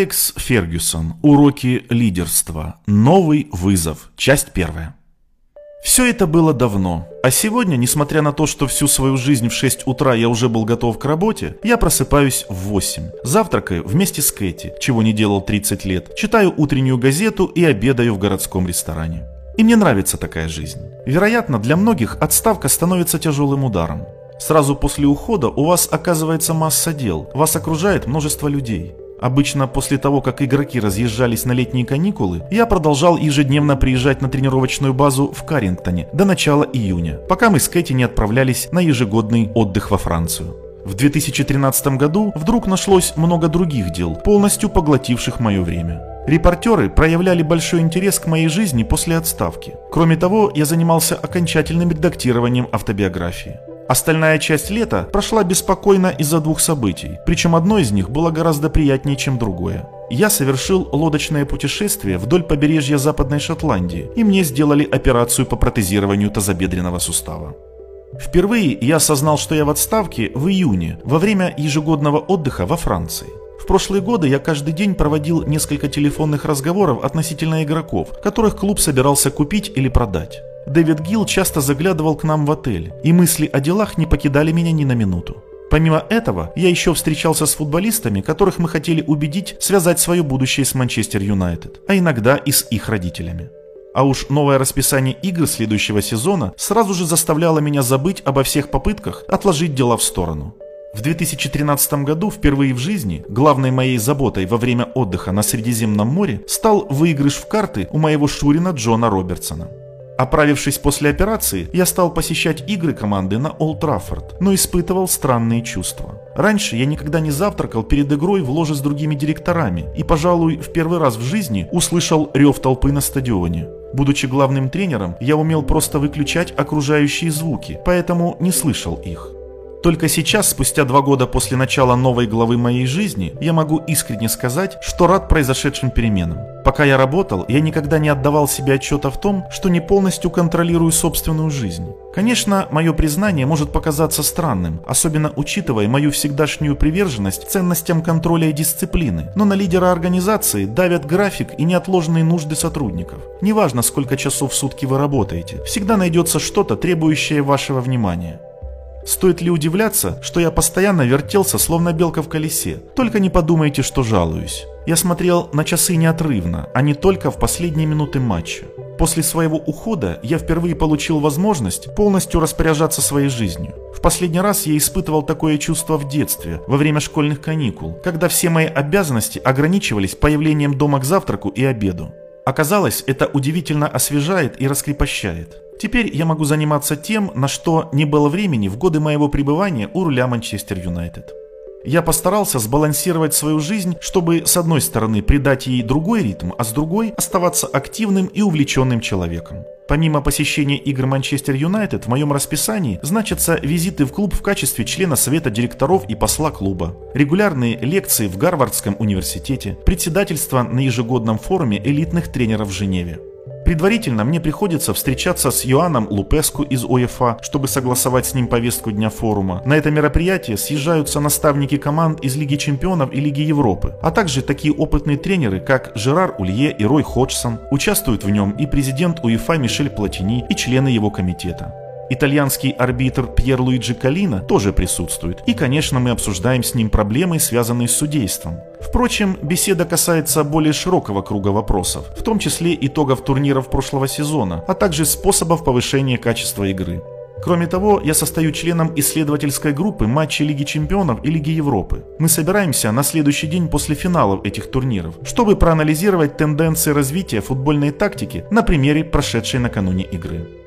Алекс Фергюсон. Уроки лидерства. Новый вызов. Часть первая. Все это было давно, а сегодня, несмотря на то, что всю свою жизнь в 6 утра я уже был готов к работе, я просыпаюсь в 8. Завтракаю вместе с Кэти, чего не делал 30 лет, читаю утреннюю газету и обедаю в городском ресторане. И мне нравится такая жизнь. Вероятно, для многих отставка становится тяжелым ударом. Сразу после ухода у вас оказывается масса дел, вас окружает множество людей. Обычно после того, как игроки разъезжались на летние каникулы, я продолжал ежедневно приезжать на тренировочную базу в Карингтоне до начала июня, пока мы с Кэти не отправлялись на ежегодный отдых во Францию. В 2013 году вдруг нашлось много других дел, полностью поглотивших мое время. Репортеры проявляли большой интерес к моей жизни после отставки. Кроме того, я занимался окончательным редактированием автобиографии. Остальная часть лета прошла беспокойно из-за двух событий, причем одно из них было гораздо приятнее, чем другое. Я совершил лодочное путешествие вдоль побережья Западной Шотландии, и мне сделали операцию по протезированию тазобедренного сустава. Впервые я осознал, что я в отставке в июне, во время ежегодного отдыха во Франции. В прошлые годы я каждый день проводил несколько телефонных разговоров относительно игроков, которых клуб собирался купить или продать. Дэвид Гилл часто заглядывал к нам в отель, и мысли о делах не покидали меня ни на минуту. Помимо этого, я еще встречался с футболистами, которых мы хотели убедить связать свое будущее с Манчестер Юнайтед, а иногда и с их родителями. А уж новое расписание игр следующего сезона сразу же заставляло меня забыть обо всех попытках отложить дела в сторону. В 2013 году впервые в жизни главной моей заботой во время отдыха на Средиземном море стал выигрыш в карты у моего Шурина Джона Робертсона. Оправившись после операции, я стал посещать игры команды на Олд Траффорд, но испытывал странные чувства. Раньше я никогда не завтракал перед игрой в ложе с другими директорами и, пожалуй, в первый раз в жизни услышал рев толпы на стадионе. Будучи главным тренером, я умел просто выключать окружающие звуки, поэтому не слышал их. Только сейчас, спустя два года после начала новой главы моей жизни, я могу искренне сказать, что рад произошедшим переменам. Пока я работал, я никогда не отдавал себе отчета в том, что не полностью контролирую собственную жизнь. Конечно, мое признание может показаться странным, особенно учитывая мою всегдашнюю приверженность ценностям контроля и дисциплины, но на лидера организации давят график и неотложные нужды сотрудников. Неважно, сколько часов в сутки вы работаете, всегда найдется что-то, требующее вашего внимания. Стоит ли удивляться, что я постоянно вертелся, словно белка в колесе? Только не подумайте, что жалуюсь. Я смотрел на часы неотрывно, а не только в последние минуты матча. После своего ухода я впервые получил возможность полностью распоряжаться своей жизнью. В последний раз я испытывал такое чувство в детстве, во время школьных каникул, когда все мои обязанности ограничивались появлением дома к завтраку и обеду. Оказалось, это удивительно освежает и раскрепощает. Теперь я могу заниматься тем, на что не было времени в годы моего пребывания у руля Манчестер Юнайтед. Я постарался сбалансировать свою жизнь, чтобы с одной стороны придать ей другой ритм, а с другой оставаться активным и увлеченным человеком. Помимо посещения игр Манчестер Юнайтед в моем расписании значатся визиты в клуб в качестве члена совета директоров и посла клуба, регулярные лекции в Гарвардском университете, председательство на ежегодном форуме элитных тренеров в Женеве. Предварительно мне приходится встречаться с Йоанном Лупеску из ОЕФА, чтобы согласовать с ним повестку дня форума. На это мероприятие съезжаются наставники команд из Лиги Чемпионов и Лиги Европы, а также такие опытные тренеры, как Жерар Улье и Рой Ходжсон. Участвуют в нем и президент УЕФА Мишель Платини и члены его комитета. Итальянский арбитр Пьер Луиджи Калина тоже присутствует. И, конечно, мы обсуждаем с ним проблемы, связанные с судейством. Впрочем, беседа касается более широкого круга вопросов, в том числе итогов турниров прошлого сезона, а также способов повышения качества игры. Кроме того, я состою членом исследовательской группы матчей Лиги Чемпионов и Лиги Европы. Мы собираемся на следующий день после финалов этих турниров, чтобы проанализировать тенденции развития футбольной тактики на примере прошедшей накануне игры.